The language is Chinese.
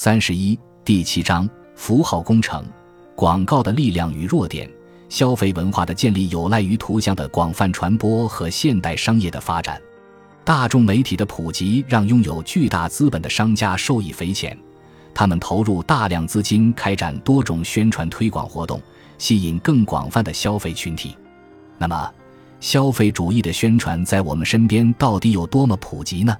三十一第七章符号工程。广告的力量与弱点消费文化的建立有赖于图像的广泛传播和现代商业的发展。大众媒体的普及让拥有巨大资本的商家受益匪浅他们投入大量资金开展多种宣传推广活动吸引更广泛的消费群体。那么消费主义的宣传在我们身边到底有多么普及呢？